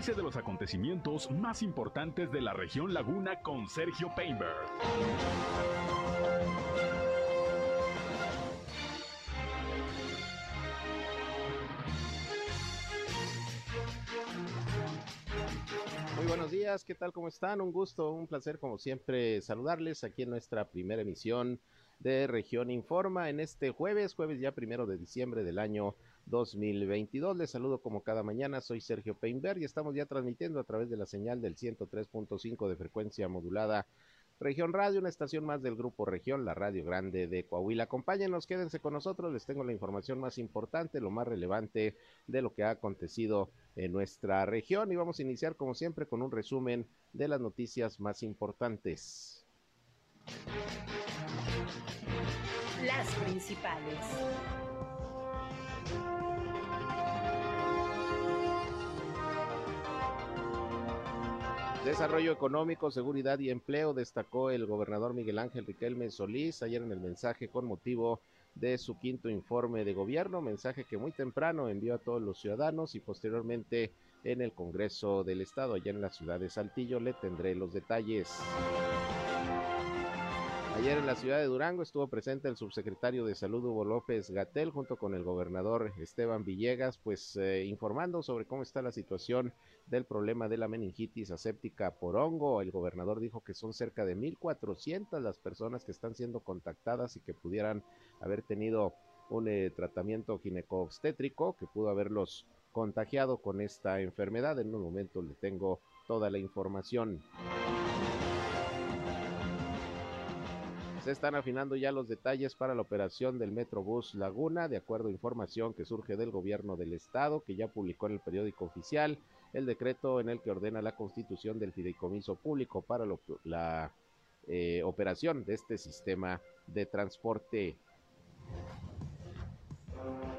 Entérese de los acontecimientos más importantes de la región Laguna con Sergio Painberg. Muy buenos días, ¿qué tal? ¿Cómo están? Un gusto, un placer como siempre saludarles aquí en nuestra primera emisión de Región Informa en este jueves, jueves ya primero de diciembre del año 2022. Les saludo como cada mañana, soy Sergio Peinberg y estamos ya transmitiendo a través de la señal del 103.5 de frecuencia modulada Región Radio, una estación más del Grupo Región, la Radio Grande de Coahuila. Acompáñenos, quédense con nosotros, les tengo la información más importante, lo más relevante de lo que ha acontecido en nuestra región y vamos a iniciar como siempre con un resumen de las noticias más importantes. Las principales. Desarrollo económico, seguridad y empleo, destacó el gobernador Miguel Ángel Riquelme Solís ayer en el mensaje con motivo de su quinto informe de gobierno, mensaje que muy temprano envió a todos los ciudadanos y posteriormente en el Congreso del Estado, allá en la ciudad de Saltillo, le tendré los detalles. Ayer en la ciudad de Durango estuvo presente el subsecretario de Salud Hugo López Gatel junto con el gobernador Esteban Villegas, pues eh, informando sobre cómo está la situación del problema de la meningitis aséptica por hongo. El gobernador dijo que son cerca de 1.400 las personas que están siendo contactadas y que pudieran haber tenido un eh, tratamiento gineco-obstétrico que pudo haberlos contagiado con esta enfermedad. En un momento le tengo toda la información. Se están afinando ya los detalles para la operación del Metrobús Laguna, de acuerdo a información que surge del gobierno del estado, que ya publicó en el periódico oficial el decreto en el que ordena la constitución del fideicomiso público para la eh, operación de este sistema de transporte.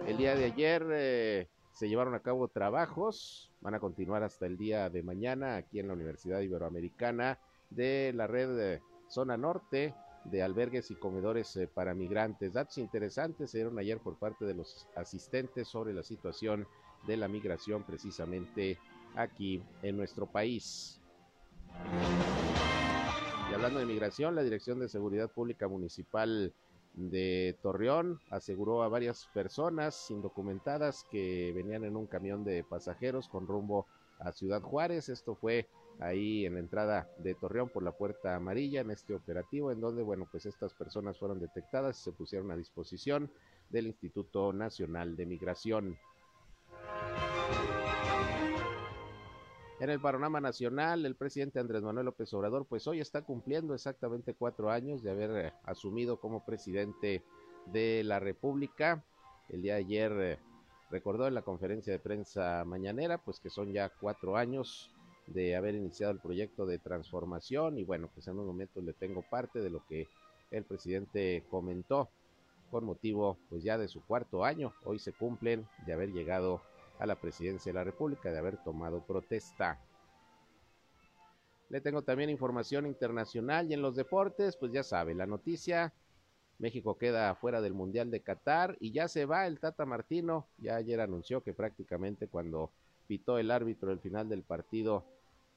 El día de ayer eh, se llevaron a cabo trabajos, van a continuar hasta el día de mañana aquí en la Universidad Iberoamericana de la red eh, Zona Norte de albergues y comedores eh, para migrantes. Datos interesantes se dieron ayer por parte de los asistentes sobre la situación de la migración precisamente aquí en nuestro país. Y hablando de migración, la Dirección de Seguridad Pública Municipal de Torreón aseguró a varias personas indocumentadas que venían en un camión de pasajeros con rumbo a Ciudad Juárez. Esto fue ahí en la entrada de Torreón por la puerta amarilla en este operativo en donde bueno pues estas personas fueron detectadas y se pusieron a disposición del Instituto Nacional de Migración. En el panorama nacional, el presidente Andrés Manuel López Obrador, pues hoy está cumpliendo exactamente cuatro años de haber eh, asumido como presidente de la República. El día de ayer eh, recordó en la conferencia de prensa mañanera, pues que son ya cuatro años de haber iniciado el proyecto de transformación y bueno, pues en un momento le tengo parte de lo que el presidente comentó con motivo pues ya de su cuarto año. Hoy se cumplen de haber llegado a la presidencia de la República, de haber tomado protesta. Le tengo también información internacional y en los deportes, pues ya sabe, la noticia, México queda fuera del Mundial de Qatar y ya se va el Tata Martino, ya ayer anunció que prácticamente cuando pitó el árbitro el final del partido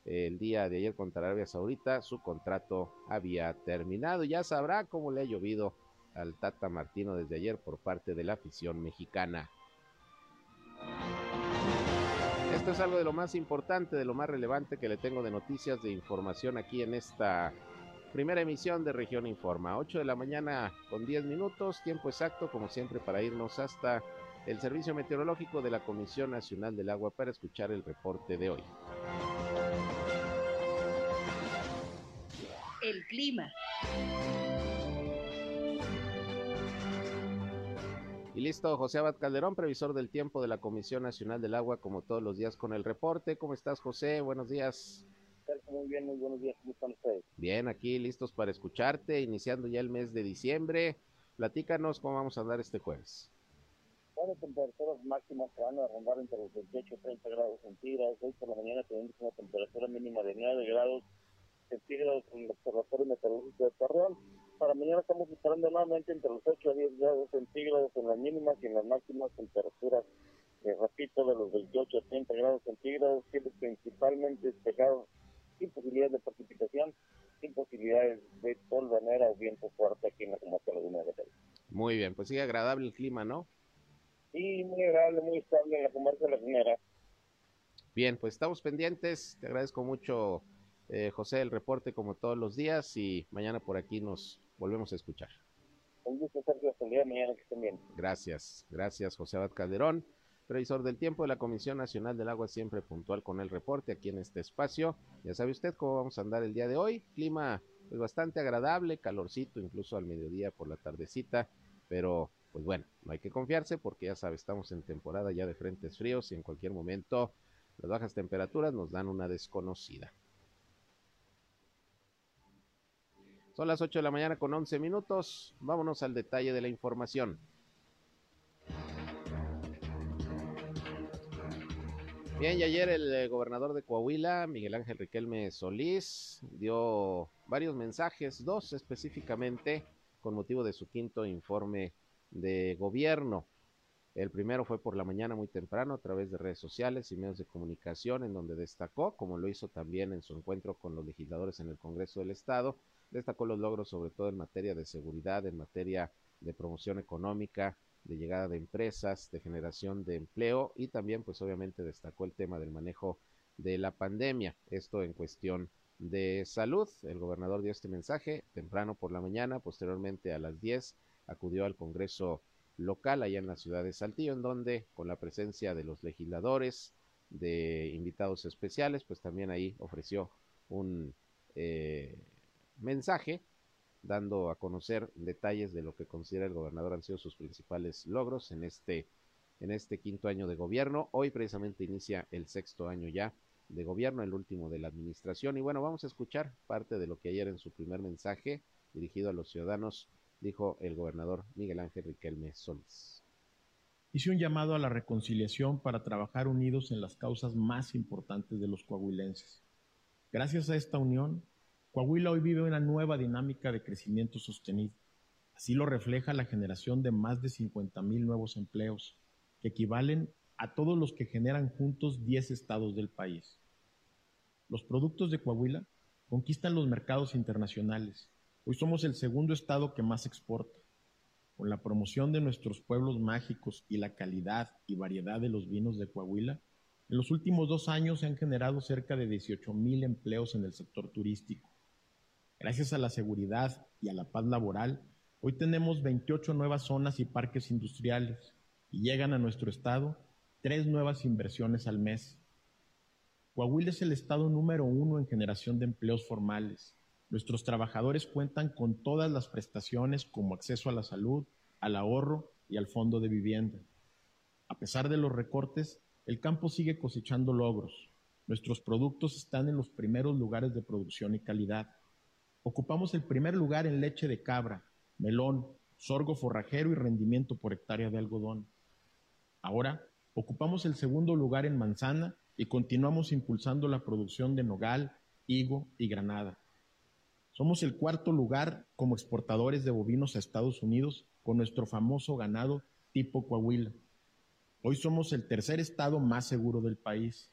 el día de ayer contra Arabia Saudita, su contrato había terminado. Ya sabrá cómo le ha llovido al Tata Martino desde ayer por parte de la afición mexicana. Esto es algo de lo más importante, de lo más relevante que le tengo de noticias, de información aquí en esta primera emisión de Región Informa. 8 de la mañana con 10 minutos, tiempo exacto como siempre para irnos hasta el Servicio Meteorológico de la Comisión Nacional del Agua para escuchar el reporte de hoy. El clima. Y listo, José Abad Calderón, previsor del tiempo de la Comisión Nacional del Agua, como todos los días con el reporte. ¿Cómo estás, José? Buenos días. Muy bien, muy buenos días. ¿Cómo están ustedes? Bien, aquí listos para escucharte, iniciando ya el mes de diciembre. Platícanos cómo vamos a andar este jueves. Bueno, temperaturas máximas que van a rondar entre los 28 y 30 grados centígrados. Hoy por la mañana tenemos una temperatura mínima de 9 grados centígrados en el Observatorio Meteorológico de Torreón. Para mañana estamos esperando nuevamente entre los 8 a 10 grados centígrados en las mínimas y en las máximas temperaturas eh, repito, de los 28 a 30 grados centígrados, siempre principalmente despejado, sin posibilidades de precipitación, sin posibilidades de polvanera o viento fuerte aquí en la comarca Laguna de Gatell. Muy bien, pues sigue agradable el clima, ¿no? Sí, muy agradable, muy estable en la comarca lagunera. Bien, pues estamos pendientes. Te agradezco mucho, eh, José, el reporte como todos los días y mañana por aquí nos volvemos a escuchar. Un gusto, Sergio. Hasta el día de mañana que estén bien. Gracias, gracias, José Abad Calderón, previsor del tiempo de la Comisión Nacional del Agua, siempre puntual con el reporte aquí en este espacio. Ya sabe usted cómo vamos a andar el día de hoy. Clima pues bastante agradable, calorcito, incluso al mediodía por la tardecita, pero pues bueno, no hay que confiarse porque ya sabe, estamos en temporada ya de frentes fríos y en cualquier momento las bajas temperaturas nos dan una desconocida. Son las 8 de la mañana con 11 minutos. Vámonos al detalle de la información. Bien, y ayer el eh, gobernador de Coahuila, Miguel Ángel Riquelme Solís, dio varios mensajes, dos específicamente, con motivo de su quinto informe de gobierno. El primero fue por la mañana muy temprano a través de redes sociales y medios de comunicación, en donde destacó, como lo hizo también en su encuentro con los legisladores en el Congreso del Estado, destacó los logros sobre todo en materia de seguridad, en materia de promoción económica, de llegada de empresas, de generación de empleo y también pues obviamente destacó el tema del manejo de la pandemia, esto en cuestión de salud. El gobernador dio este mensaje temprano por la mañana, posteriormente a las 10 acudió al Congreso local allá en la ciudad de Saltillo, en donde con la presencia de los legisladores, de invitados especiales, pues también ahí ofreció un eh, mensaje dando a conocer detalles de lo que considera el gobernador han sido sus principales logros en este, en este quinto año de gobierno. Hoy precisamente inicia el sexto año ya de gobierno, el último de la administración. Y bueno, vamos a escuchar parte de lo que ayer en su primer mensaje dirigido a los ciudadanos dijo el gobernador Miguel Ángel Riquelme Solís. Hice un llamado a la reconciliación para trabajar unidos en las causas más importantes de los coahuilenses. Gracias a esta unión, Coahuila hoy vive una nueva dinámica de crecimiento sostenido. Así lo refleja la generación de más de 50 mil nuevos empleos, que equivalen a todos los que generan juntos 10 estados del país. Los productos de Coahuila conquistan los mercados internacionales. Hoy somos el segundo estado que más exporta. Con la promoción de nuestros pueblos mágicos y la calidad y variedad de los vinos de Coahuila, en los últimos dos años se han generado cerca de 18 mil empleos en el sector turístico Gracias a la seguridad y a la paz laboral, hoy tenemos 28 nuevas zonas y parques industriales y llegan a nuestro estado tres nuevas inversiones al mes. Coahuila es el estado número uno en generación de empleos formales. Nuestros trabajadores cuentan con todas las prestaciones como acceso a la salud, al ahorro y al fondo de vivienda. A pesar de los recortes, el campo sigue cosechando logros. Nuestros productos están en los primeros lugares de producción y calidad. Ocupamos el primer lugar en leche de cabra, melón, sorgo forrajero y rendimiento por hectárea de algodón. Ahora ocupamos el segundo lugar en manzana y continuamos impulsando la producción de nogal, higo y granada. Somos el cuarto lugar como exportadores de bovinos a Estados Unidos con nuestro famoso ganado tipo Coahuila. Hoy somos el tercer estado más seguro del país.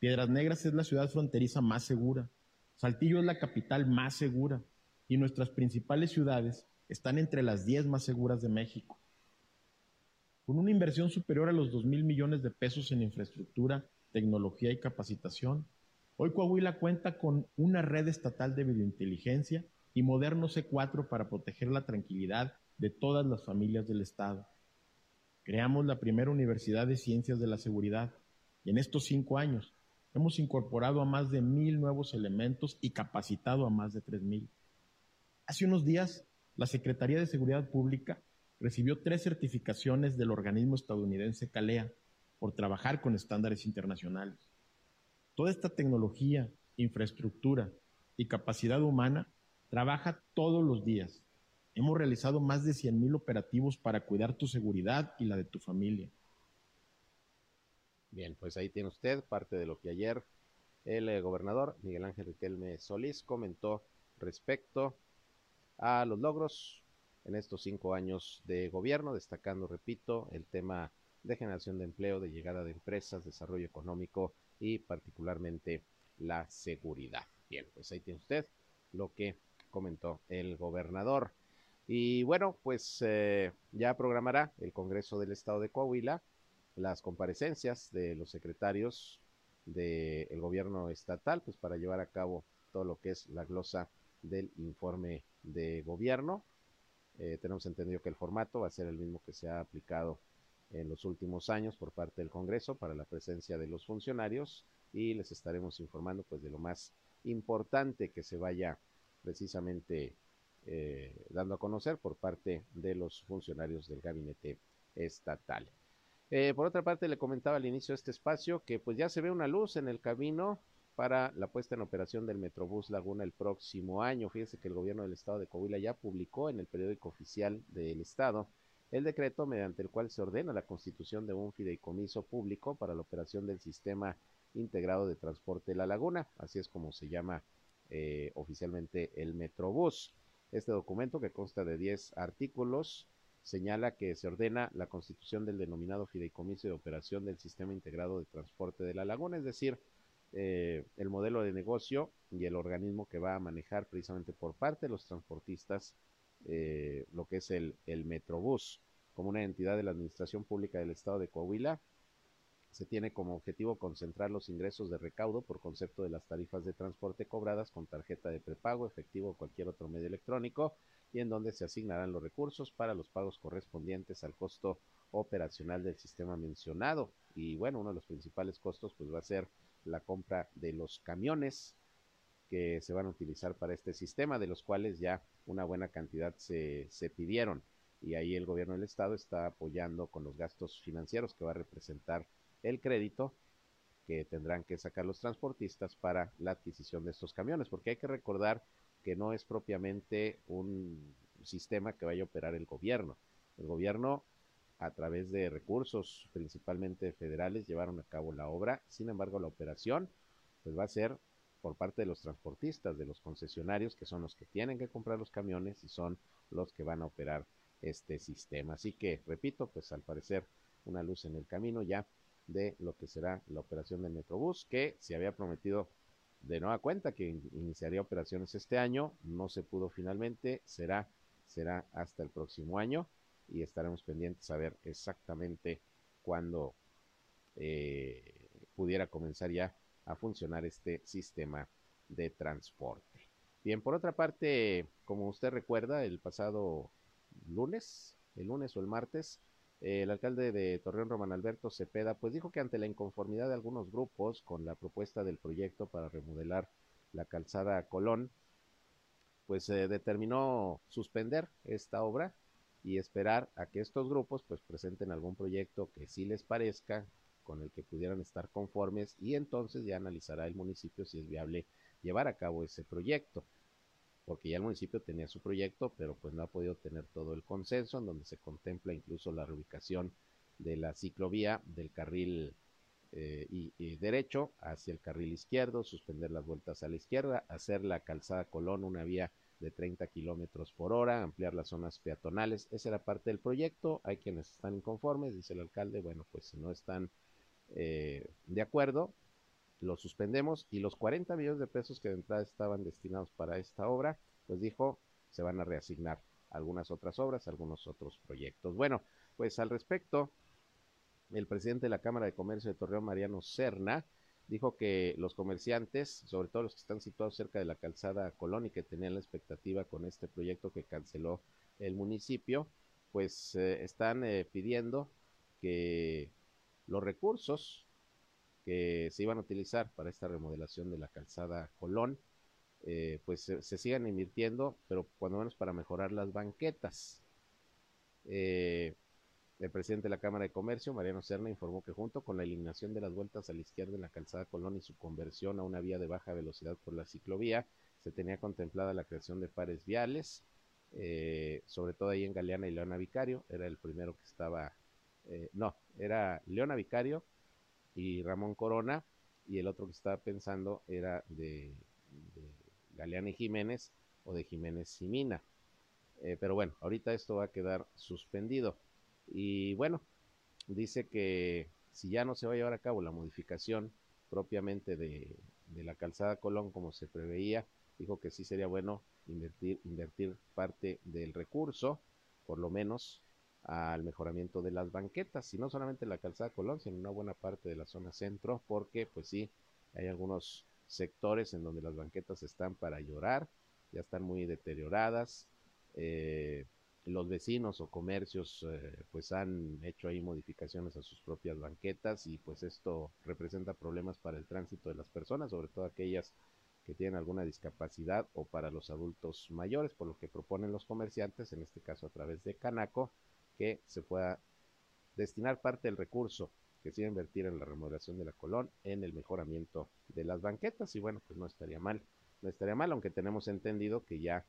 Piedras Negras es la ciudad fronteriza más segura. Saltillo es la capital más segura y nuestras principales ciudades están entre las 10 más seguras de México. Con una inversión superior a los 2 mil millones de pesos en infraestructura, tecnología y capacitación, hoy Coahuila cuenta con una red estatal de videointeligencia y moderno C4 para proteger la tranquilidad de todas las familias del Estado. Creamos la primera Universidad de Ciencias de la Seguridad y en estos cinco años Hemos incorporado a más de mil nuevos elementos y capacitado a más de tres mil. Hace unos días, la Secretaría de Seguridad Pública recibió tres certificaciones del organismo estadounidense CALEA por trabajar con estándares internacionales. Toda esta tecnología, infraestructura y capacidad humana trabaja todos los días. Hemos realizado más de 100.000 operativos para cuidar tu seguridad y la de tu familia. Bien, pues ahí tiene usted parte de lo que ayer el eh, gobernador Miguel Ángel Riquelme Solís comentó respecto a los logros en estos cinco años de gobierno, destacando, repito, el tema de generación de empleo, de llegada de empresas, desarrollo económico y particularmente la seguridad. Bien, pues ahí tiene usted lo que comentó el gobernador. Y bueno, pues eh, ya programará el Congreso del Estado de Coahuila las comparecencias de los secretarios del gobierno estatal, pues para llevar a cabo todo lo que es la glosa del informe de gobierno. Eh, tenemos entendido que el formato va a ser el mismo que se ha aplicado en los últimos años por parte del Congreso para la presencia de los funcionarios y les estaremos informando pues de lo más importante que se vaya precisamente eh, dando a conocer por parte de los funcionarios del gabinete estatal. Eh, por otra parte, le comentaba al inicio de este espacio que pues ya se ve una luz en el camino para la puesta en operación del Metrobús Laguna el próximo año. Fíjese que el gobierno del estado de Coahuila ya publicó en el periódico oficial del estado el decreto mediante el cual se ordena la constitución de un fideicomiso público para la operación del sistema integrado de transporte de la laguna, así es como se llama eh, oficialmente el Metrobús. Este documento, que consta de 10 artículos, señala que se ordena la constitución del denominado fideicomiso de operación del sistema integrado de transporte de la laguna, es decir, eh, el modelo de negocio y el organismo que va a manejar precisamente por parte de los transportistas eh, lo que es el, el Metrobús como una entidad de la Administración Pública del Estado de Coahuila. Se tiene como objetivo concentrar los ingresos de recaudo por concepto de las tarifas de transporte cobradas con tarjeta de prepago, efectivo o cualquier otro medio electrónico y en donde se asignarán los recursos para los pagos correspondientes al costo operacional del sistema mencionado. Y bueno, uno de los principales costos pues va a ser la compra de los camiones que se van a utilizar para este sistema, de los cuales ya una buena cantidad se, se pidieron. Y ahí el gobierno del estado está apoyando con los gastos financieros que va a representar el crédito que tendrán que sacar los transportistas para la adquisición de estos camiones, porque hay que recordar que no es propiamente un sistema que vaya a operar el gobierno. El gobierno, a través de recursos principalmente federales, llevaron a cabo la obra. Sin embargo, la operación pues va a ser por parte de los transportistas, de los concesionarios, que son los que tienen que comprar los camiones y son los que van a operar este sistema. Así que, repito, pues al parecer una luz en el camino ya de lo que será la operación del Metrobús, que se había prometido de nueva cuenta que iniciaría operaciones este año, no se pudo finalmente, será, será hasta el próximo año y estaremos pendientes a ver exactamente cuándo eh, pudiera comenzar ya a funcionar este sistema de transporte. Bien, por otra parte, como usted recuerda, el pasado lunes, el lunes o el martes, el alcalde de Torreón, Román Alberto Cepeda, pues dijo que ante la inconformidad de algunos grupos con la propuesta del proyecto para remodelar la calzada Colón, pues se determinó suspender esta obra y esperar a que estos grupos pues presenten algún proyecto que sí les parezca, con el que pudieran estar conformes y entonces ya analizará el municipio si es viable llevar a cabo ese proyecto porque ya el municipio tenía su proyecto, pero pues no ha podido tener todo el consenso, en donde se contempla incluso la reubicación de la ciclovía del carril eh, y, derecho hacia el carril izquierdo, suspender las vueltas a la izquierda, hacer la calzada Colón una vía de 30 kilómetros por hora, ampliar las zonas peatonales. Esa era parte del proyecto. Hay quienes están inconformes, dice el alcalde. Bueno, pues si no están eh, de acuerdo, lo suspendemos y los 40 millones de pesos que de entrada estaban destinados para esta obra, pues dijo, se van a reasignar algunas otras obras, algunos otros proyectos. Bueno, pues al respecto, el presidente de la Cámara de Comercio de Torreón, Mariano Serna, dijo que los comerciantes, sobre todo los que están situados cerca de la calzada Colón y que tenían la expectativa con este proyecto que canceló el municipio, pues eh, están eh, pidiendo que los recursos que se iban a utilizar para esta remodelación de la calzada Colón, eh, pues se, sigan invirtiendo, pero cuando menos para mejorar las banquetas. Eh, el presidente de la Cámara de Comercio, Mariano Serna, informó que junto con la eliminación de las vueltas a la izquierda en la calzada Colón y su conversión a una vía de baja velocidad por la ciclovía, se tenía contemplada la creación de pares viales, eh, sobre todo ahí en Galeana y Leona Vicario, era el primero que estaba, no, era Leona Vicario, y Ramón Corona, y el otro que estaba pensando era de, Galeana y Jiménez o de Jiménez y. Eh, pero bueno, ahorita esto va a quedar suspendido. Y bueno, dice que si ya no se va a llevar a cabo la modificación propiamente de, de la calzada Colón como se preveía, dijo que sí sería bueno invertir, invertir parte del recurso, por lo menos al mejoramiento de las banquetas, y no solamente la calzada Colón, sino una buena parte de la zona centro, porque pues sí, hay algunos sectores en donde las banquetas están para llorar, ya están muy deterioradas, eh, los vecinos o comercios eh, pues han hecho ahí modificaciones a sus propias banquetas y pues esto representa problemas para el tránsito de las personas, sobre todo aquellas que tienen alguna discapacidad o para los adultos mayores, por lo que proponen los comerciantes, en este caso a través de Canaco, que se pueda destinar parte del recurso que se iba a invertir en la remodelación de la Colón en el mejoramiento de las banquetas y bueno, pues no estaría mal, no estaría mal, aunque tenemos entendido que ya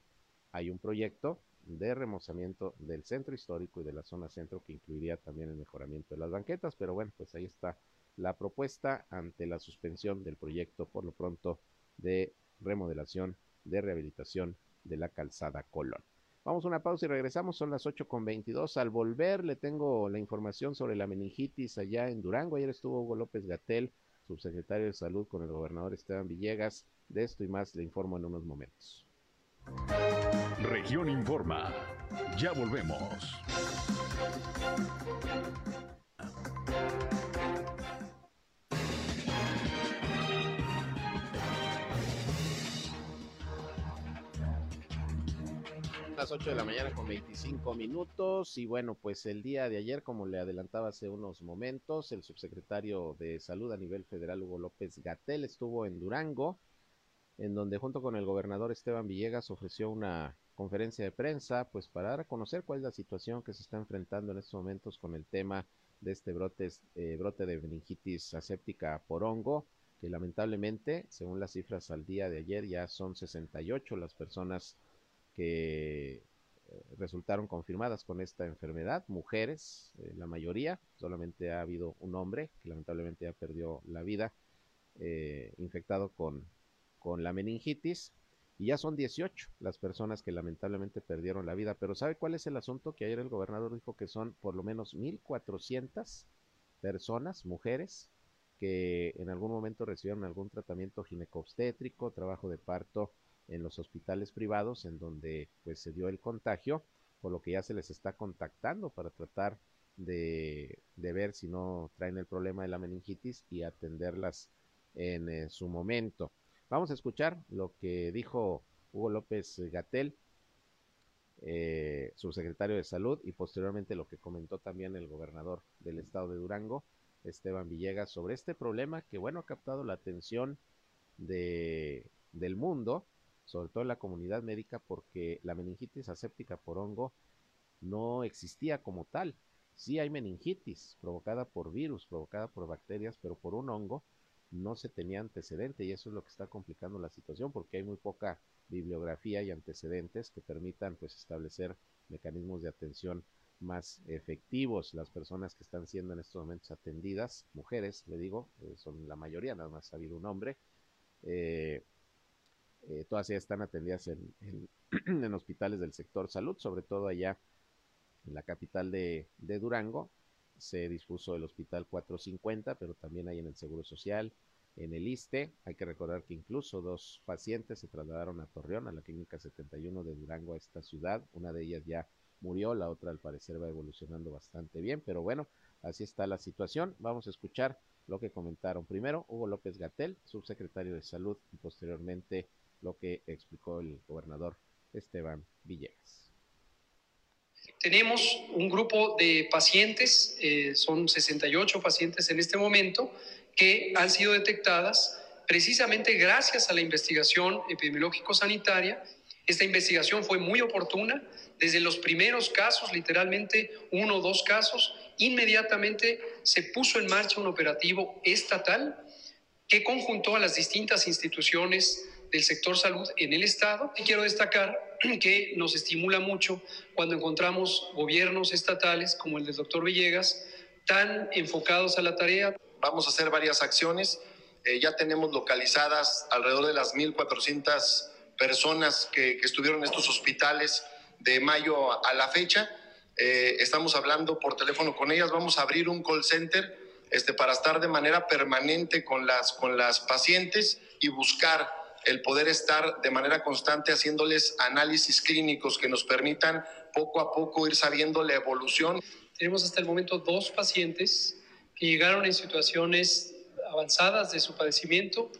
hay un proyecto de remozamiento del centro histórico y de la zona centro que incluiría también el mejoramiento de las banquetas, pero bueno, pues ahí está la propuesta ante la suspensión del proyecto por lo pronto de remodelación, de rehabilitación de la calzada Colón. Vamos a una pausa y regresamos, son las 8 con 22. Al volver le tengo la información sobre la meningitis allá en Durango. Ayer estuvo Hugo López Gatel, subsecretario de Salud, con el gobernador Esteban Villegas. De esto y más le informo en unos momentos. Región Informa. Ya volvemos. Las 8 de la mañana con 25 minutos. Y bueno, pues el día de ayer, como le adelantaba hace unos momentos, el subsecretario de Salud a nivel federal, Hugo López Gatel, estuvo en Durango, en donde junto con el gobernador Esteban Villegas ofreció una conferencia de prensa, pues para dar a conocer cuál es la situación que se está enfrentando en estos momentos con el tema de este brote, eh, brote de meningitis aséptica por hongo, que lamentablemente, según las cifras al día de ayer, ya son 68 las personas que eh, resultaron confirmadas con esta enfermedad, mujeres, eh, la mayoría, solamente ha habido un hombre que lamentablemente ya perdió la vida, eh, infectado con, con la meningitis, y ya son 18 las personas que lamentablemente perdieron la vida. Pero ¿sabe cuál es el asunto? Que ayer el gobernador dijo que son por lo menos 1.400 personas, mujeres, que en algún momento recibieron algún tratamiento ginecobstétrico, trabajo de parto en los hospitales privados en donde pues se dio el contagio, por lo que ya se les está contactando para tratar de, ver si no traen el problema de la meningitis y atenderlas en eh, su momento. Vamos a escuchar lo que dijo Hugo López Gatel, eh, subsecretario de Salud, y posteriormente lo que comentó también el gobernador del estado de Durango, Esteban Villegas, sobre este problema que, bueno, ha captado la atención de, del mundo sobre todo en la comunidad médica, porque la meningitis aséptica por hongo no existía como tal. Sí hay meningitis provocada por virus, provocada por bacterias, pero por un hongo no se tenía antecedente y eso es lo que está complicando la situación porque hay muy poca bibliografía y antecedentes que permitan pues establecer mecanismos de atención más efectivos. Las personas que están siendo en estos momentos atendidas, mujeres, le digo, eh, son la mayoría, nada más habido un hombre, eh, eh, todas ellas están atendidas en, en, hospitales del sector salud, sobre todo allá en la capital de, de, Durango. Se dispuso el Hospital 450, pero también hay en el Seguro Social, en el ISTE. Hay que recordar que incluso dos pacientes se trasladaron a Torreón, a la Clínica 71 de Durango, a esta ciudad. Una de ellas ya murió, la otra al parecer va evolucionando bastante bien, pero bueno, así está la situación. Vamos a escuchar lo que comentaron. Primero, Hugo López Gatel, subsecretario de Salud, y posteriormente lo que explicó el gobernador Esteban Villegas. Tenemos un grupo de pacientes, eh, son 68 pacientes en este momento, que han sido detectadas precisamente gracias a la investigación epidemiológico-sanitaria. Esta investigación fue muy oportuna. Desde los primeros casos, literalmente uno o dos casos, inmediatamente se puso en marcha un operativo estatal que conjuntó a las distintas instituciones del sector salud en el Estado. Y quiero destacar que nos estimula mucho cuando encontramos gobiernos estatales como el del doctor Villegas tan enfocados a la tarea. Vamos a hacer varias acciones. Eh, ya tenemos localizadas alrededor de las 1.400 personas que, estuvieron en estos hospitales de mayo a la fecha. eh, estamos hablando por teléfono con ellas, vamos a abrir un call center este, para estar de manera permanente con las, con las pacientes y buscar el poder estar de manera constante haciéndoles análisis clínicos que nos permitan poco a poco ir sabiendo la evolución. Tenemos hasta el momento dos pacientes que llegaron en situaciones avanzadas de su padecimiento,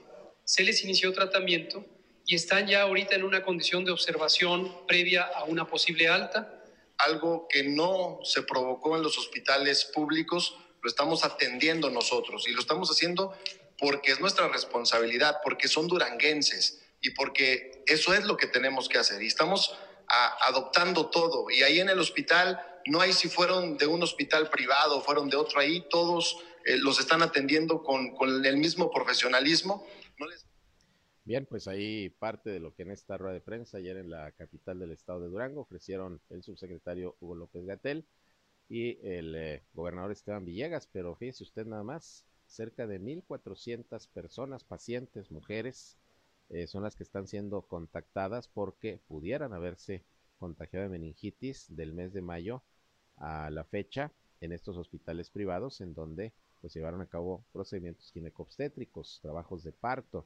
se les inició tratamiento y están ya ahorita en una condición de observación previa a una posible alta. Algo que no se provocó en los hospitales públicos, lo estamos atendiendo nosotros y lo estamos haciendo porque es nuestra responsabilidad, porque son duranguenses y porque eso es lo que tenemos que hacer. Y estamos adoptando todo. Y ahí en el hospital, no hay si fueron de un hospital privado fueron de otro, ahí todos eh, los están atendiendo con, con el mismo profesionalismo. No les... Bien, pues ahí parte de lo que en esta rueda de prensa ayer en la capital del estado de Durango ofrecieron el subsecretario Hugo López Gatel y el eh, gobernador Esteban Villegas, pero fíjese usted nada más, cerca de 1.400 personas, pacientes, mujeres, eh, son las que están siendo contactadas porque pudieran haberse contagiado de meningitis del mes de mayo a la fecha en estos hospitales privados en donde pues llevaron a cabo procedimientos ginecobstétricos, trabajos de parto.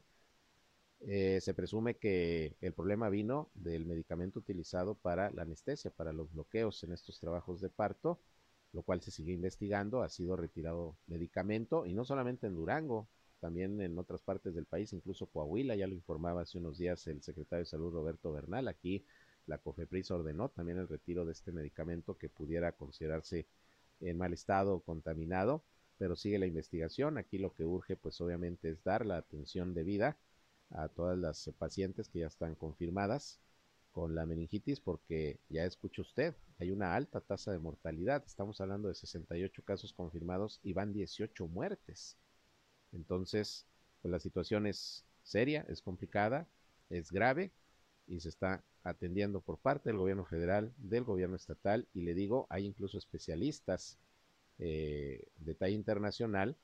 Eh, se presume que el problema vino del medicamento utilizado para la anestesia, para los bloqueos en estos trabajos de parto, lo cual se sigue investigando. Ha sido retirado medicamento y no solamente en Durango, también en otras partes del país, incluso Coahuila, ya lo informaba hace unos días el secretario de Salud Roberto Bernal. Aquí la COFEPRIS ordenó también el retiro de este medicamento que pudiera considerarse en mal estado o contaminado, pero sigue la investigación. Aquí lo que urge, pues obviamente, es dar la atención debida a todas las pacientes que ya están confirmadas con la meningitis, porque ya escucha usted, hay una alta tasa de mortalidad. Estamos hablando de 68 casos confirmados y van 18 muertes. Entonces, pues la situación es seria, es complicada, es grave y se está atendiendo por parte del gobierno federal, del gobierno estatal y le digo, hay incluso especialistas eh, de talla internacional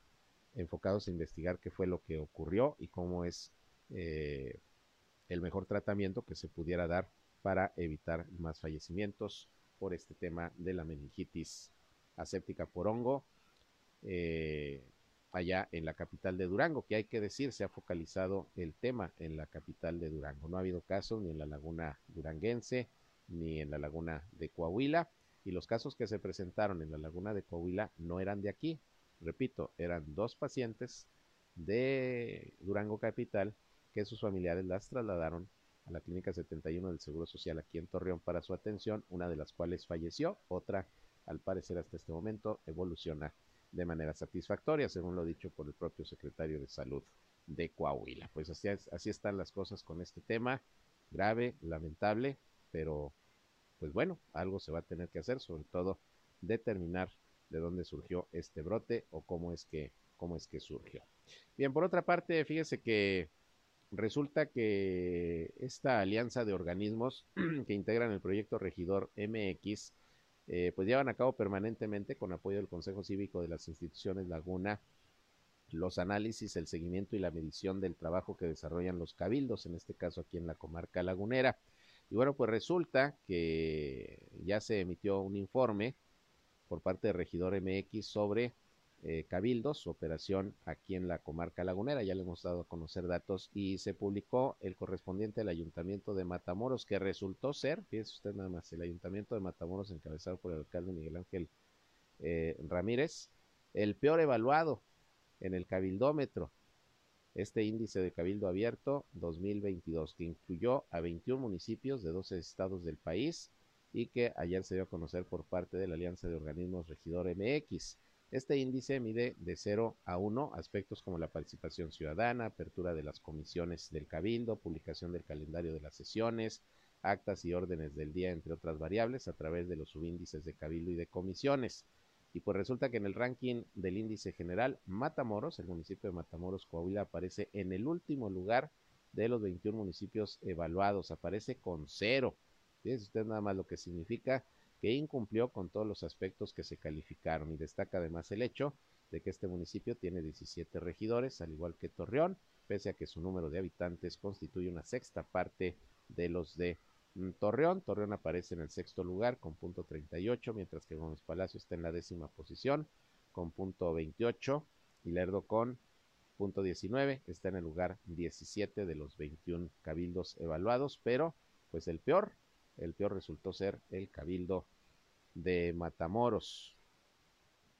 enfocados a investigar qué fue lo que ocurrió y cómo es eh, el mejor tratamiento que se pudiera dar para evitar más fallecimientos por este tema de la meningitis aséptica por hongo eh, allá en la capital de Durango, que hay que decir, se ha focalizado el tema en la capital de Durango. No ha habido casos ni en la laguna duranguense ni en la laguna de Coahuila y los casos que se presentaron en la laguna de Coahuila no eran de aquí. Repito, eran dos pacientes de Durango Capital que sus familiares las trasladaron a la Clínica 71 del Seguro Social aquí en Torreón para su atención, una de las cuales falleció, otra, al parecer hasta este momento, evoluciona de manera satisfactoria, según lo dicho por el propio secretario de Salud de Coahuila. Pues así, así están las cosas con este tema, grave, lamentable, pero pues bueno, algo se va a tener que hacer, sobre todo determinar de dónde surgió este brote o cómo es que, cómo es que surgió. Bien, por otra parte, fíjese que resulta que esta alianza de organismos que integran el proyecto Regidor MX, eh, pues llevan a cabo permanentemente con apoyo del Consejo Cívico de las instituciones Laguna los análisis, el seguimiento y la medición del trabajo que desarrollan los cabildos, en este caso aquí en la comarca lagunera. Y bueno, pues resulta que ya se emitió un informe por parte de Regidor MX sobre eh, Cabildos, su operación aquí en la comarca lagunera. Ya le hemos dado a conocer datos y se publicó el correspondiente al ayuntamiento de Matamoros, que resultó ser, fíjese usted nada más, el ayuntamiento de Matamoros encabezado por el alcalde Miguel Ángel eh, Ramírez, el peor evaluado en el cabildómetro. Este índice de cabildo abierto 2022, que incluyó a 21 municipios de 12 estados del país y que ayer se dio a conocer por parte de la Alianza de Organismos Regidor MX. Este índice mide de 0 a 1 aspectos como la participación ciudadana, apertura de las comisiones del cabildo, publicación del calendario de las sesiones, actas y órdenes del día, entre otras variables, a través de los subíndices de cabildo y de comisiones. Y pues resulta que en el ranking del índice general, Matamoros, el municipio de Matamoros, Coahuila, aparece en el último lugar de los 21 municipios evaluados, aparece con cero. Fíjense usted nada más lo que significa que incumplió con todos los aspectos que se calificaron y destaca además el hecho de que este municipio tiene 17 regidores, al igual que Torreón, pese a que su número de habitantes constituye una sexta parte de los de mm, Torreón. Torreón aparece en el sexto lugar con punto 38, mientras que Gómez Palacio está en la décima posición con punto 28 y Lerdo con punto 19 está en el lugar 17 de los 21 cabildos evaluados, pero pues el peor, el peor resultó ser el cabildo de Matamoros,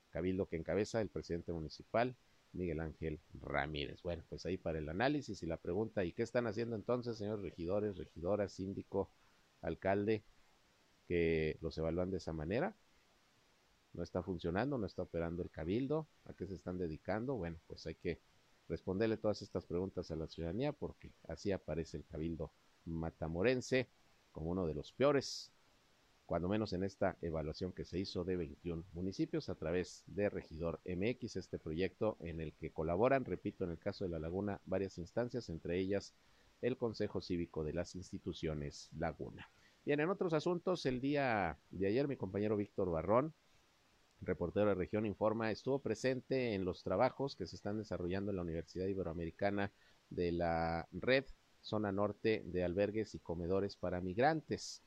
cabildo que encabeza el presidente municipal Miguel Ángel Ramírez. Bueno, pues ahí para el análisis y la pregunta, ¿y qué están haciendo entonces, señores regidores, regidoras, síndico, alcalde, que los evalúan de esa manera? ¿No está funcionando? ¿No está operando el cabildo? ¿A qué se están dedicando? Bueno, pues hay que responderle todas estas preguntas a la ciudadanía porque así aparece el cabildo matamorense como uno de los peores cuando menos en esta evaluación que se hizo de 21 municipios a través de Regidor MX, este proyecto en el que colaboran, repito, en el caso de La Laguna, varias instancias, entre ellas el Consejo Cívico de las Instituciones Laguna. Bien, en otros asuntos, el día de ayer mi compañero Víctor Barrón, reportero de región, informa, estuvo presente en los trabajos que se están desarrollando en la Universidad Iberoamericana de la Red Zona Norte de Albergues y Comedores para Migrantes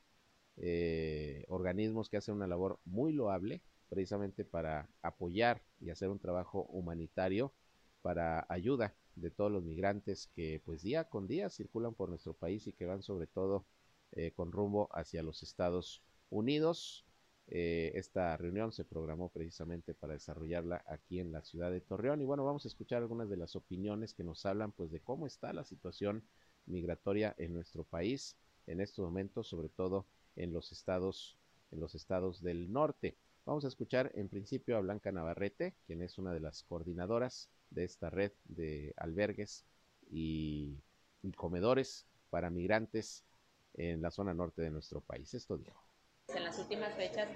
eh, organismos que hacen una labor muy loable precisamente para apoyar y hacer un trabajo humanitario para ayuda de todos los migrantes que pues día con día circulan por nuestro país y que van sobre todo eh, con rumbo hacia los Estados Unidos. Eh, esta reunión se programó precisamente para desarrollarla aquí en la ciudad de Torreón y bueno vamos a escuchar algunas de las opiniones que nos hablan pues de cómo está la situación migratoria en nuestro país en estos momentos sobre todo en los estados, en los estados del norte. Vamos a escuchar en principio a Blanca Navarrete, quien es una de las coordinadoras de esta red de albergues y, y comedores para migrantes en la zona norte de nuestro país. Esto dijo. En las últimas fechas,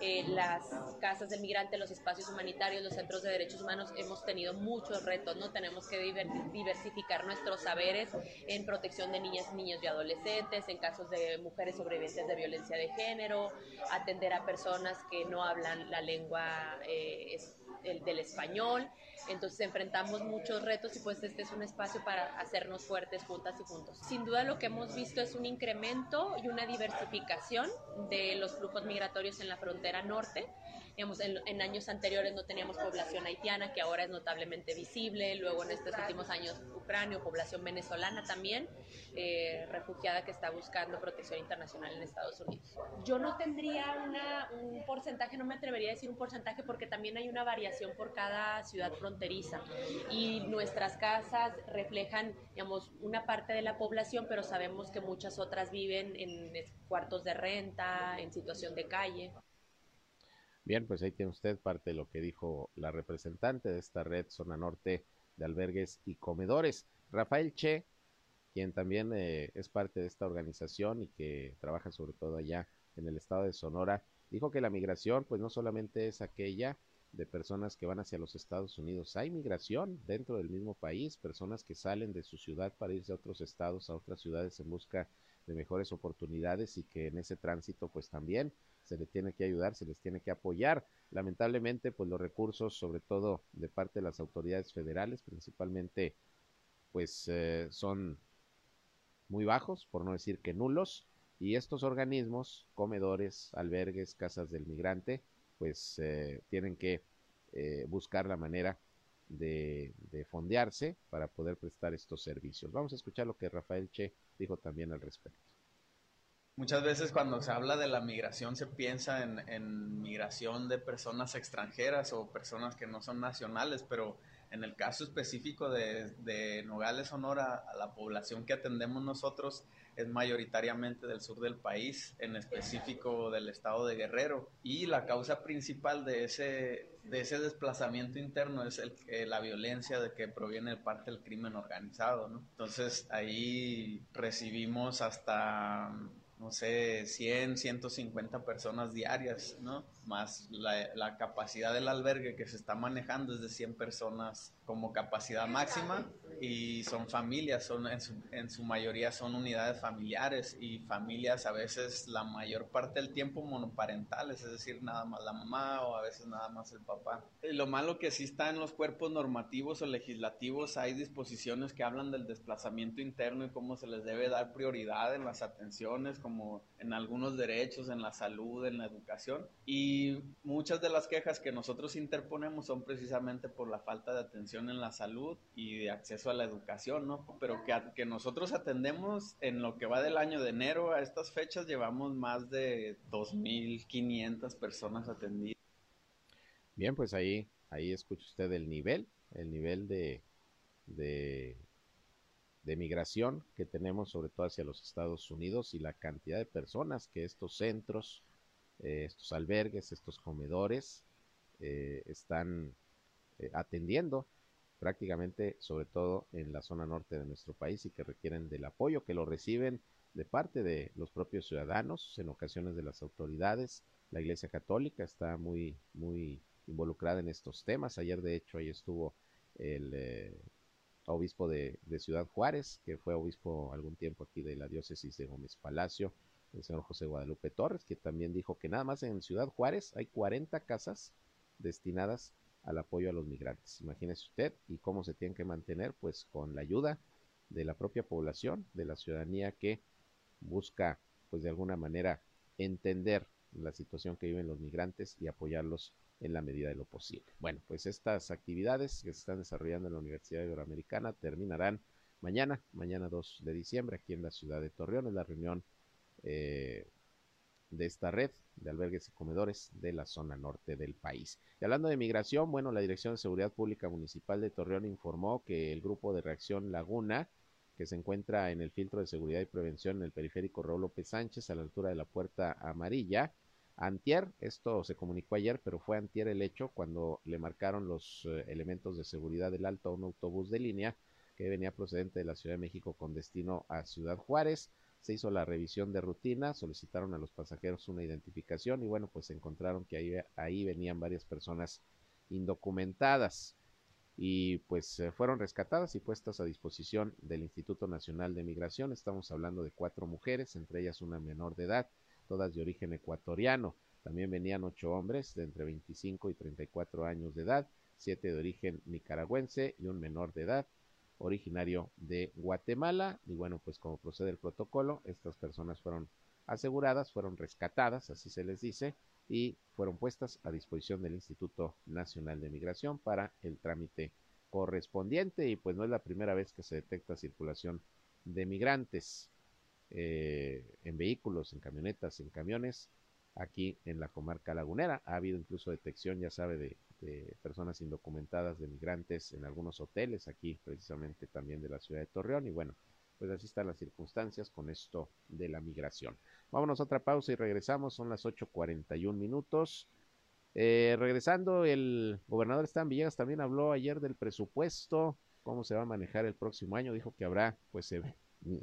eh, las casas del migrante, los espacios humanitarios, los centros de derechos humanos, hemos tenido muchos retos, ¿no? Tenemos que diversificar nuestros saberes en protección de niñas, niños y adolescentes, en casos de mujeres sobrevivientes de violencia de género, atender a personas que no hablan la lengua eh, del español. Entonces enfrentamos muchos retos y pues este es un espacio para hacernos fuertes juntas y juntos. Sin duda lo que hemos visto es un incremento y una diversificación de los flujos migratorios en la frontera norte. en, años anteriores no teníamos población haitiana, que ahora es notablemente visible. Luego en estos últimos años Ucrania, población venezolana también, eh, refugiada que está buscando protección internacional en Estados Unidos. Yo no tendría un porcentaje, no me atrevería a decir un porcentaje porque también hay una variación por cada ciudad fronteriza y nuestras casas reflejan, digamos, una parte de la población, pero sabemos que muchas otras viven en cuartos de renta, en situación de calle. Bien, pues ahí tiene usted parte de lo que dijo la representante de esta red Zona Norte de Albergues y Comedores, Rafael Che, quien también eh, es parte de esta organización y que trabaja sobre todo allá en el estado de Sonora, dijo que la migración pues no solamente es aquella de personas que van hacia los Estados Unidos, hay migración dentro del mismo país, personas que salen de su ciudad para irse a otros estados, a otras ciudades en busca de mejores oportunidades y que en ese tránsito pues también se les tiene que ayudar, se les tiene que apoyar. Lamentablemente pues los recursos sobre todo de parte de las autoridades federales principalmente pues eh, son muy bajos, por no decir que nulos, y estos organismos, comedores, albergues, casas del migrante, pues eh, tienen que eh, buscar la manera de, de, fondearse para poder prestar estos servicios. Vamos a escuchar lo que Rafael Che dijo también al respecto. Muchas veces cuando se habla de la migración se piensa en, en migración de personas extranjeras o personas que no son nacionales, pero en el caso específico de, Nogales, Sonora, la población que atendemos nosotros es mayoritariamente del sur del país, en específico del estado de Guerrero. Y la causa principal de ese, de ese desplazamiento interno es el, la violencia de que proviene parte del crimen organizado. Entonces ahí recibimos hasta no sé, 100, 150 personas diarias, ¿no? Más la, capacidad del albergue que se está manejando es de 100 personas como capacidad máxima y son familias, son en su, en su, mayoría son unidades familiares y familias a veces la mayor parte del tiempo monoparentales, es decir, nada más la mamá o a veces nada más el papá. Y lo malo que sí está en los cuerpos normativos o legislativos hay disposiciones que hablan del desplazamiento interno y cómo se les debe dar prioridad en las atenciones, como en algunos derechos, en la salud, en la educación. Y muchas de las quejas que nosotros interponemos son precisamente por la falta de atención en la salud y de acceso a la educación, ¿no? Pero que, que nosotros atendemos en lo que va del año de enero a estas fechas, llevamos más de 2.500 personas atendidas. Bien, pues ahí, ahí escucha usted el nivel, el nivel de, de, migración que tenemos, sobre todo hacia los Estados Unidos, y la cantidad de personas que estos centros, eh, estos albergues, estos comedores, eh, están eh, atendiendo prácticamente, sobre todo en la zona norte de nuestro país y que requieren del apoyo, que lo reciben de parte de los propios ciudadanos, en ocasiones de las autoridades. La Iglesia Católica está muy, muy involucrada en estos temas. Ayer, de hecho, ahí estuvo el eh, obispo de, de, Ciudad Juárez, que fue obispo algún tiempo aquí de la diócesis de Gómez Palacio, el señor José Guadalupe Torres, que también dijo que nada más en Ciudad Juárez hay 40 casas destinadas al apoyo a los migrantes. Imagínese usted y cómo se tienen que mantener, pues con la ayuda de la propia población, de la ciudadanía que busca, pues de alguna manera, entender la situación que viven los migrantes y apoyarlos en la medida de lo posible. Bueno, pues estas actividades que se están desarrollando en la Universidad Iberoamericana terminarán mañana, mañana 2 de diciembre, aquí en la ciudad de Torreón, en la reunión eh, de esta red de albergues y comedores de la zona norte del país. Y hablando de migración, bueno, la Dirección de Seguridad Pública Municipal de Torreón informó que el grupo de reacción Laguna, que se encuentra en el filtro de seguridad y prevención en el periférico Raúl López Sánchez, a la altura de la puerta amarilla, Antier, esto se comunicó ayer, pero fue Antier el hecho cuando le marcaron los eh, elementos de seguridad del alto a un autobús de línea que venía procedente de la Ciudad de México con destino a Ciudad Juárez se hizo la revisión de rutina, solicitaron a los pasajeros una identificación y bueno, pues encontraron que ahí, ahí venían varias personas indocumentadas y pues eh, fueron rescatadas y puestas a disposición del Instituto Nacional de Migración. Estamos hablando de cuatro mujeres, entre ellas una menor de edad, todas de origen ecuatoriano. También venían ocho hombres de entre 25 y 34 años de edad, siete de origen nicaragüense y un menor de edad originario de Guatemala. Y bueno, pues como procede el protocolo, estas personas fueron aseguradas, fueron rescatadas, así se les dice, y fueron puestas a disposición del Instituto Nacional de Migración para el trámite correspondiente. Y pues no es la primera vez que se detecta circulación de migrantes eh, en vehículos, en camionetas, en camiones, aquí en la comarca lagunera. Ha habido incluso detección, ya sabe, de de personas indocumentadas, de migrantes en algunos hoteles aquí precisamente también de la ciudad de Torreón y bueno, pues así están las circunstancias con esto de la migración. Vámonos a otra pausa y regresamos, son las 8.41 minutos. Eh, regresando, el gobernador Stan Villegas también habló ayer del presupuesto, cómo se va a manejar el próximo año, dijo que habrá pues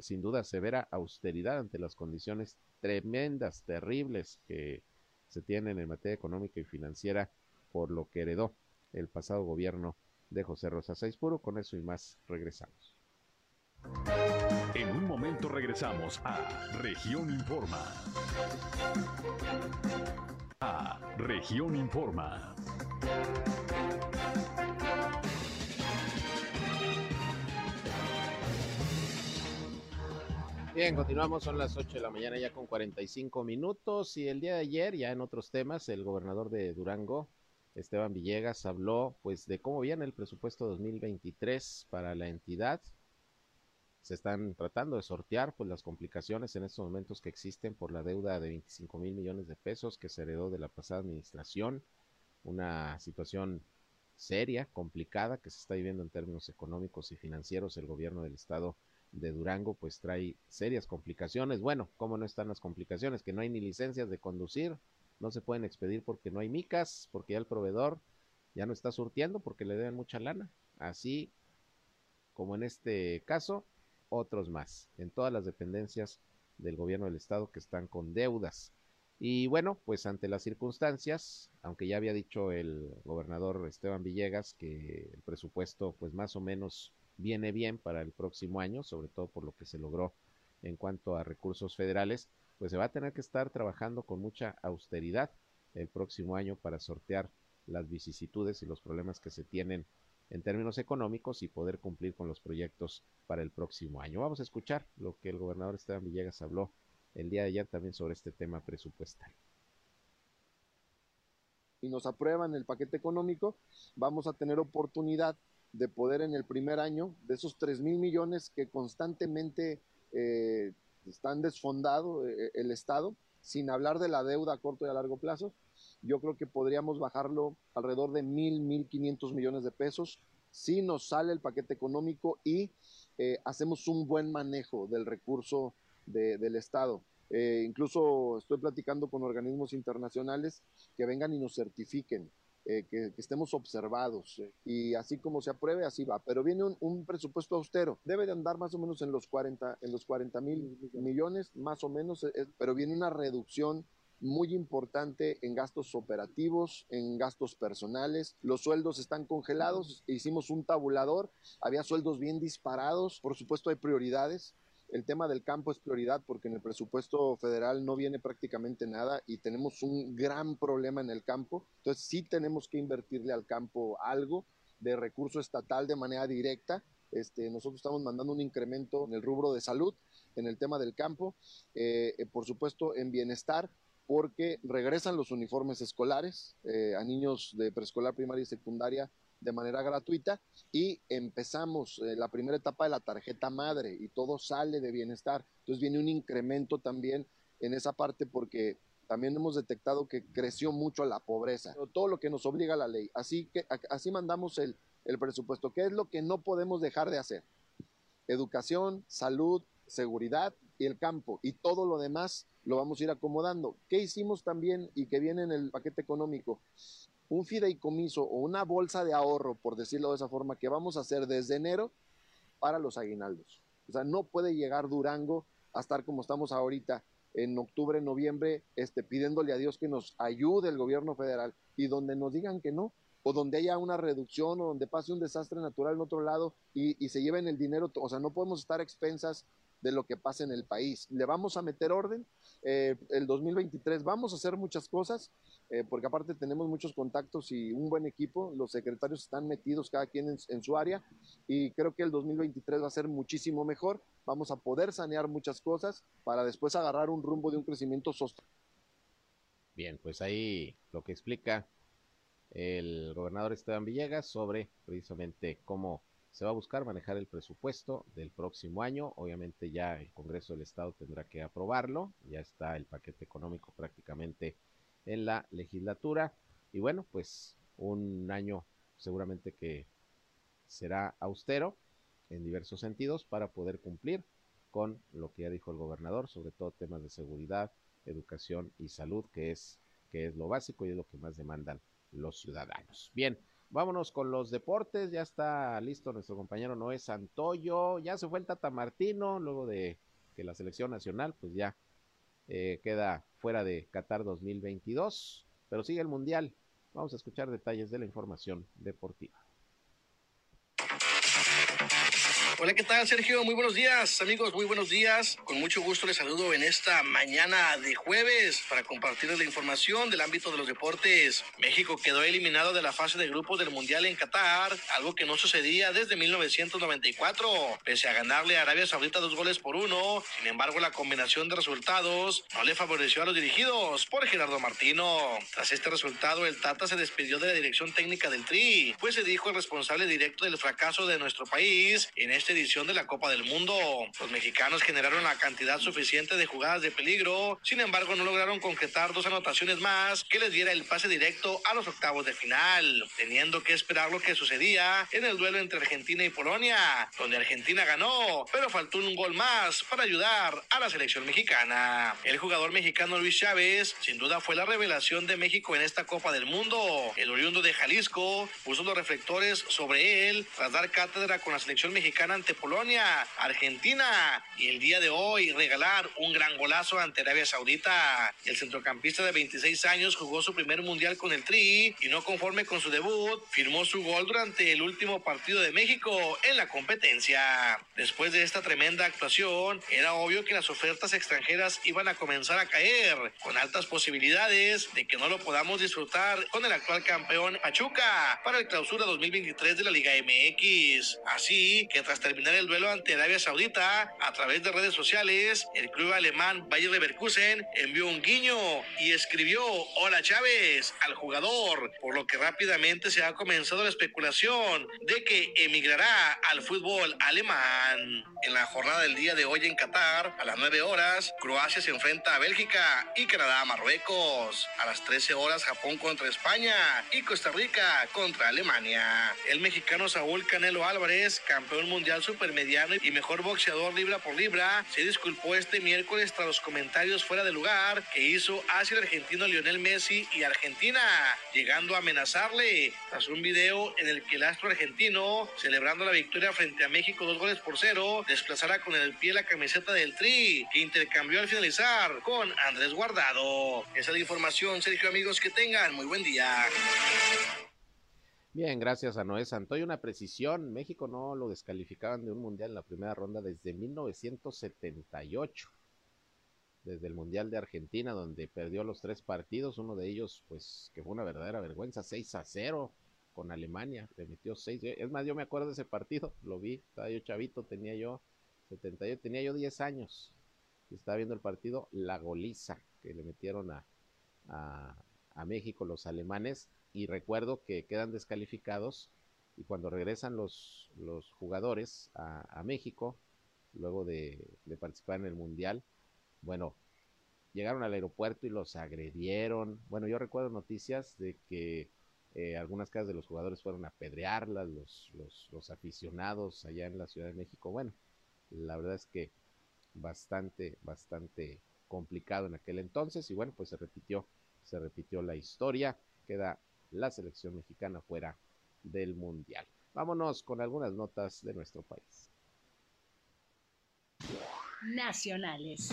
sin duda severa austeridad ante las condiciones tremendas, terribles que se tienen en materia económica y financiera por lo que heredó el pasado gobierno de José Rosa Saizpuro. Con eso y más regresamos. En un momento regresamos a Región Informa. A Región Informa. Bien, continuamos, son las 8 de la mañana ya con 45 minutos y el día de ayer, ya en otros temas, el gobernador de Durango, Esteban Villegas habló pues de cómo viene el presupuesto 2023 para la entidad. Se están tratando de sortear pues las complicaciones en estos momentos que existen por la deuda de 25 mil millones de pesos que se heredó de la pasada administración. Una situación seria, complicada que se está viviendo en términos económicos y financieros. El gobierno del estado de Durango pues trae serias complicaciones. Bueno, ¿cómo no están las complicaciones? Que no hay ni licencias de conducir, no se pueden expedir porque no hay micas, porque ya el proveedor ya no está surtiendo porque le deben mucha lana. Así como en este caso, otros más, en todas las dependencias del gobierno del estado que están con deudas. Y bueno, pues ante las circunstancias, aunque ya había dicho el gobernador Esteban Villegas que el presupuesto pues más o menos viene bien para el próximo año, sobre todo por lo que se logró en cuanto a recursos federales, pues se va a tener que estar trabajando con mucha austeridad el próximo año para sortear las vicisitudes y los problemas que se tienen en términos económicos y poder cumplir con los proyectos para el próximo año. Vamos a escuchar lo que el gobernador Esteban Villegas habló el día de ayer también sobre este tema presupuestal. Y nos aprueban el paquete económico, vamos a tener oportunidad de poder en el primer año, de esos 3 mil millones que constantemente eh, están desfondados eh, el Estado, sin hablar de la deuda a corto y a largo plazo, yo creo que podríamos bajarlo alrededor de mil, mil quinientos millones de pesos si nos sale el paquete económico y eh, hacemos un buen manejo del recurso del Estado. Eh, incluso estoy platicando con organismos internacionales que vengan y nos certifiquen, eh, que, estemos observados. y así como se apruebe, así va. Pero viene un, presupuesto austero. Debe de andar más o menos en los 40 en los 40 mil millones, más o menos, pero viene una reducción muy importante en gastos operativos, en gastos personales. Los sueldos están congelados, hicimos un tabulador, había sueldos bien disparados, por supuesto hay prioridades. El tema del campo es prioridad porque en el presupuesto federal no viene prácticamente nada y tenemos un gran problema en el campo. Entonces sí tenemos que invertirle al campo algo de recurso estatal de manera directa. Este, nosotros estamos mandando un incremento en el rubro de salud, en el tema del campo, eh, eh, por supuesto en bienestar, porque regresan los uniformes escolares eh, a niños de preescolar, primaria y secundaria de manera gratuita y empezamos eh, la primera etapa de la tarjeta madre y todo sale de bienestar. Entonces viene un incremento también en esa parte porque también hemos detectado que creció mucho la pobreza, todo lo que nos obliga la ley. Así que así mandamos el, el presupuesto. ¿Qué es lo que no podemos dejar de hacer? Educación, salud, seguridad y el campo y todo lo demás lo vamos a ir acomodando. ¿Qué hicimos también y que viene en el paquete económico? Un fideicomiso o una bolsa de ahorro, por decirlo de esa forma, que vamos a hacer desde enero para los aguinaldos. O sea, no puede llegar Durango a estar como estamos ahorita en octubre, noviembre, este, pidiéndole a Dios que nos ayude el gobierno federal y donde nos digan que no, o donde haya una reducción o donde pase un desastre natural en otro lado y, y se lleven el dinero, o sea, no podemos estar expensas de lo que pasa en el país. Le vamos a meter orden. Eh, el 2023 vamos a hacer muchas cosas, eh, porque aparte tenemos muchos contactos y un buen equipo. Los secretarios están metidos cada quien en, su área y creo que el 2023 va a ser muchísimo mejor. Vamos a poder sanear muchas cosas para después agarrar un rumbo de un crecimiento sostenible. Bien, pues ahí lo que explica el gobernador Esteban Villegas sobre precisamente cómo se va a buscar manejar el presupuesto del próximo año. Obviamente ya el Congreso del Estado tendrá que aprobarlo. Ya está el paquete económico prácticamente en la legislatura. Y bueno, pues un año seguramente que será austero en diversos sentidos para poder cumplir con lo que ya dijo el gobernador, sobre todo temas de seguridad, educación y salud, que es, que es lo básico y es lo que más demandan los ciudadanos. Bien, Vámonos con los deportes. Ya está listo nuestro compañero Noé Santoyo. Ya se fue el Tata Martino, luego de que la selección nacional, pues ya eh, queda fuera de Qatar 2022. Pero sigue el Mundial. Vamos a escuchar detalles de la información deportiva. Hola, ¿qué tal, Sergio? Muy buenos días, amigos, muy buenos días. Con mucho gusto les saludo en esta mañana de jueves para compartirles la información del ámbito de los deportes. México quedó eliminado de la fase de grupos del Mundial en Qatar, algo que no sucedía desde 1994, pese a ganarle a Arabia Saudita dos goles por uno. Sin embargo, la combinación de resultados no le favoreció a los dirigidos por Gerardo Martino. Tras este resultado, el Tata se despidió de la dirección técnica del Tri, pues se dijo el responsable directo del fracaso de nuestro país en este edición de la Copa del Mundo. Los mexicanos generaron la cantidad suficiente de jugadas de peligro, sin embargo no lograron concretar dos anotaciones más que les diera el pase directo a los octavos de final, teniendo que esperar lo que sucedía en el duelo entre Argentina y Polonia, donde Argentina ganó, pero faltó un gol más para ayudar a la selección mexicana. El jugador mexicano Luis Chávez sin duda fue la revelación de México en esta Copa del Mundo. El oriundo de Jalisco puso los reflectores sobre él tras dar cátedra con la selección mexicana ante Polonia, Argentina y el día de hoy regalar un gran golazo ante Arabia Saudita. El centrocampista de 26 años jugó su primer mundial con el Tri y no conforme con su debut, firmó su gol durante el último partido de México en la competencia. Después de esta tremenda actuación, era obvio que las ofertas extranjeras iban a comenzar a caer, con altas posibilidades de que no lo podamos disfrutar con el actual campeón Pachuca para el clausura 2023 de la Liga MX. Así que tras terminar el duelo ante Arabia Saudita, a través de redes sociales, el club alemán Bayer Leverkusen envió un guiño y escribió Hola Chávez al jugador, por lo que rápidamente se ha comenzado la especulación de que emigrará al fútbol alemán. En la jornada del día de hoy en Qatar, a las 9 horas, Croacia se enfrenta a Bélgica y Canadá a Marruecos. A las 13 horas, Japón contra España y Costa Rica contra Alemania. El mexicano Saúl Canelo Álvarez, campeón mundial supermediano y mejor boxeador libra por libra, se disculpó este miércoles tras los comentarios fuera de lugar que hizo hacia el argentino Lionel Messi y Argentina, llegando a amenazarle tras un video en el que el astro argentino, celebrando la victoria frente a México dos goles por cero, desplazará con el pie la camiseta del Tri, que intercambió al finalizar con Andrés Guardado. Esa es la información, Sergio, amigos, que tengan muy buen día. Bien, gracias a Noé Santoy. Una precisión, México no lo descalificaban de un mundial en la primera ronda desde 1978, desde el Mundial de Argentina, donde perdió los tres partidos, uno de ellos, pues, que fue una verdadera vergüenza, 6 a 0 con Alemania, le metió 6. Es más, yo me acuerdo de ese partido, lo vi, estaba yo chavito, tenía yo 78, tenía yo 10 años, estaba viendo el partido, la goliza que le metieron a, a México los alemanes y recuerdo que quedan descalificados y cuando regresan los, los jugadores a, México, luego de, de, participar en el Mundial, bueno, llegaron al aeropuerto y los agredieron. Bueno, yo recuerdo noticias de que eh, algunas casas de los jugadores fueron a apedrearlas, los, los, los aficionados allá en la Ciudad de México. Bueno, la verdad es que bastante, bastante complicado en aquel entonces y bueno, pues se repitió, se repitió la historia. Queda la selección mexicana fuera del Mundial. Vámonos con algunas notas de nuestro país. Nacionales.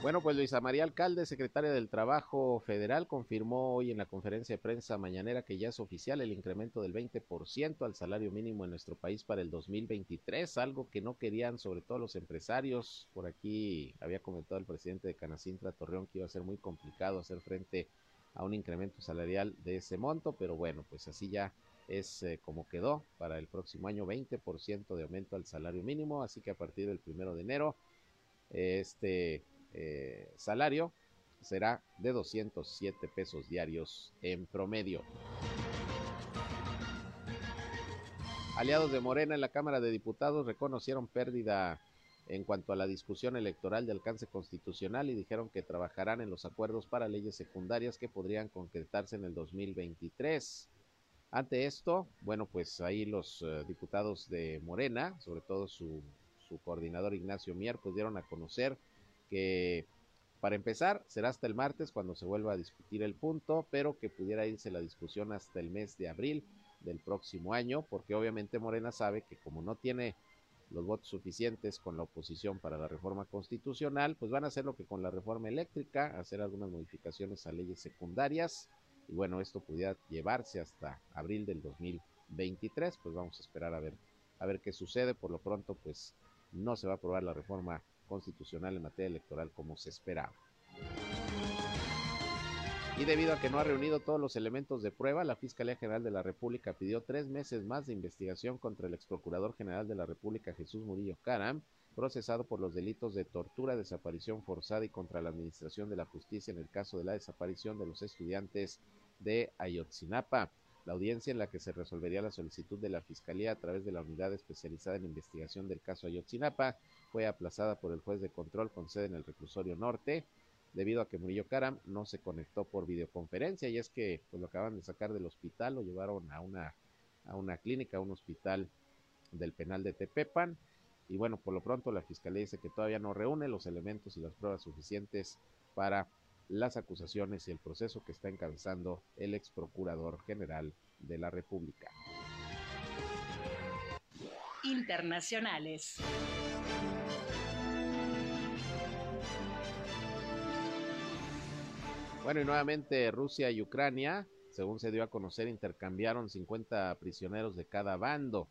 Bueno, pues Luisa María Alcalde, secretaria del Trabajo Federal, confirmó hoy en la conferencia de prensa mañanera que ya es oficial el incremento del 20% al salario mínimo en nuestro país para el 2023, algo que no querían sobre todo los empresarios. Por aquí había comentado el presidente de Canacintra Torreón que iba a ser muy complicado hacer frente a un incremento salarial de ese monto, pero bueno, pues así ya es eh, como quedó para el próximo año 20% de aumento al salario mínimo, así que a partir del primero de enero este eh, salario será de 207 pesos diarios en promedio. Aliados de Morena en la Cámara de Diputados reconocieron pérdida en cuanto a la discusión electoral de alcance constitucional y dijeron que trabajarán en los acuerdos para leyes secundarias que podrían concretarse en el 2023. Ante esto, bueno, pues ahí los uh, diputados de Morena, sobre todo su, su coordinador Ignacio Mier, pues dieron a conocer que para empezar será hasta el martes cuando se vuelva a discutir el punto, pero que pudiera irse la discusión hasta el mes de abril del próximo año, porque obviamente Morena sabe que como no tiene los votos suficientes con la oposición para la reforma constitucional, pues van a hacer lo que con la reforma eléctrica, hacer algunas modificaciones a leyes secundarias, y bueno, esto pudiera llevarse hasta abril del 2023, pues vamos a esperar a ver, a ver qué sucede, por lo pronto pues no se va a aprobar la reforma constitucional en materia electoral como se esperaba. Y debido a que no ha reunido todos los elementos de prueba, la Fiscalía General de la República pidió tres meses más de investigación contra el ex procurador general de la República, Jesús Murillo Caram, procesado por los delitos de tortura, desaparición forzada y contra la administración de la justicia en el caso de la desaparición de los estudiantes de Ayotzinapa. La audiencia en la que se resolvería la solicitud de la Fiscalía a través de la Unidad Especializada en Investigación del caso Ayotzinapa fue aplazada por el juez de control con sede en el reclusorio norte debido a que Murillo Caram no se conectó por videoconferencia y es que pues, lo acaban de sacar del hospital, lo llevaron a una, a una clínica, a un hospital del penal de Tepepan y bueno, por lo pronto la Fiscalía dice que todavía no reúne los elementos y las pruebas suficientes para las acusaciones y el proceso que está encabezando el ex procurador general de la República. Internacionales. Bueno, y nuevamente Rusia y Ucrania, según se dio a conocer, intercambiaron 50 prisioneros de cada bando.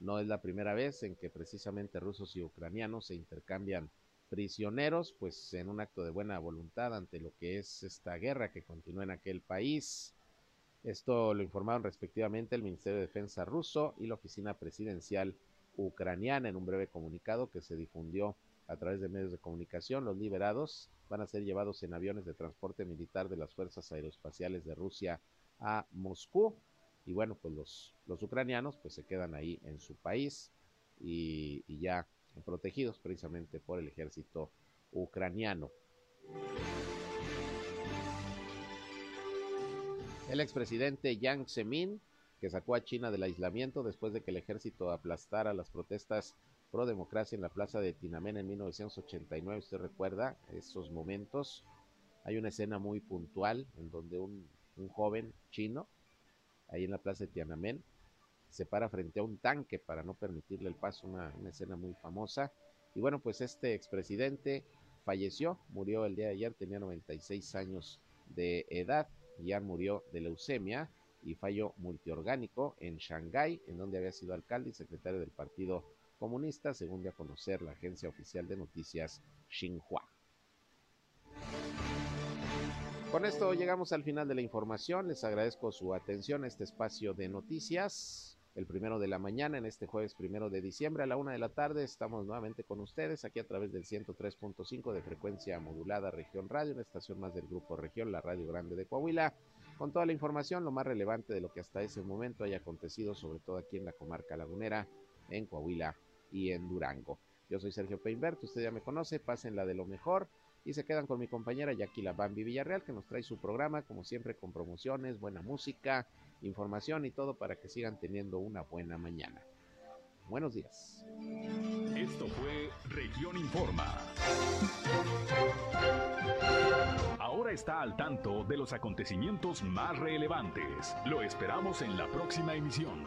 No es la primera vez en que precisamente rusos y ucranianos se intercambian prisioneros, pues en un acto de buena voluntad ante lo que es esta guerra que continúa en aquel país. Esto lo informaron respectivamente el Ministerio de Defensa ruso y la Oficina Presidencial ucraniana en un breve comunicado que se difundió a través de medios de comunicación. Los liberados van a ser llevados en aviones de transporte militar de las Fuerzas Aeroespaciales de Rusia a Moscú. Y bueno, pues los, los ucranianos pues se quedan ahí en su país y, y ya protegidos precisamente por el ejército ucraniano. El expresidente Yang Zemin, que sacó a China del aislamiento después de que el ejército aplastara las protestas pro democracia en la plaza de Tiananmen en 1989, usted recuerda esos momentos. Hay una escena muy puntual en donde un, un joven chino, ahí en la plaza de Tiananmen, se para frente a un tanque para no permitirle el paso, una, una escena muy famosa. Y bueno, pues este expresidente falleció, murió el día de ayer, tenía 96 años de edad ya murió de leucemia y fallo multiorgánico en Shanghái, en donde había sido alcalde y secretario del Partido Comunista, según dio a conocer la agencia oficial de noticias Xinhua. Con esto llegamos al final de la información. Les agradezco su atención a este espacio de noticias el primero de la mañana en este jueves primero de diciembre a la una de la tarde. Estamos nuevamente con ustedes aquí a través del 103.5 de frecuencia modulada Región Radio, una estación más del Grupo Región, la Radio Grande de Coahuila, con toda la información, lo más relevante de lo que hasta ese momento haya acontecido, sobre todo aquí en la comarca lagunera, en Coahuila y en Durango. Yo soy Sergio Peinbert, usted ya me conoce, pasen la de lo mejor y se quedan con mi compañera Jackie La Bambi Villarreal que nos trae su programa como siempre con promociones, buena música, información y todo para que sigan teniendo una buena mañana. Buenos días. Esto fue Región Informa. Ahora está al tanto de los acontecimientos más relevantes. Lo esperamos en la próxima emisión.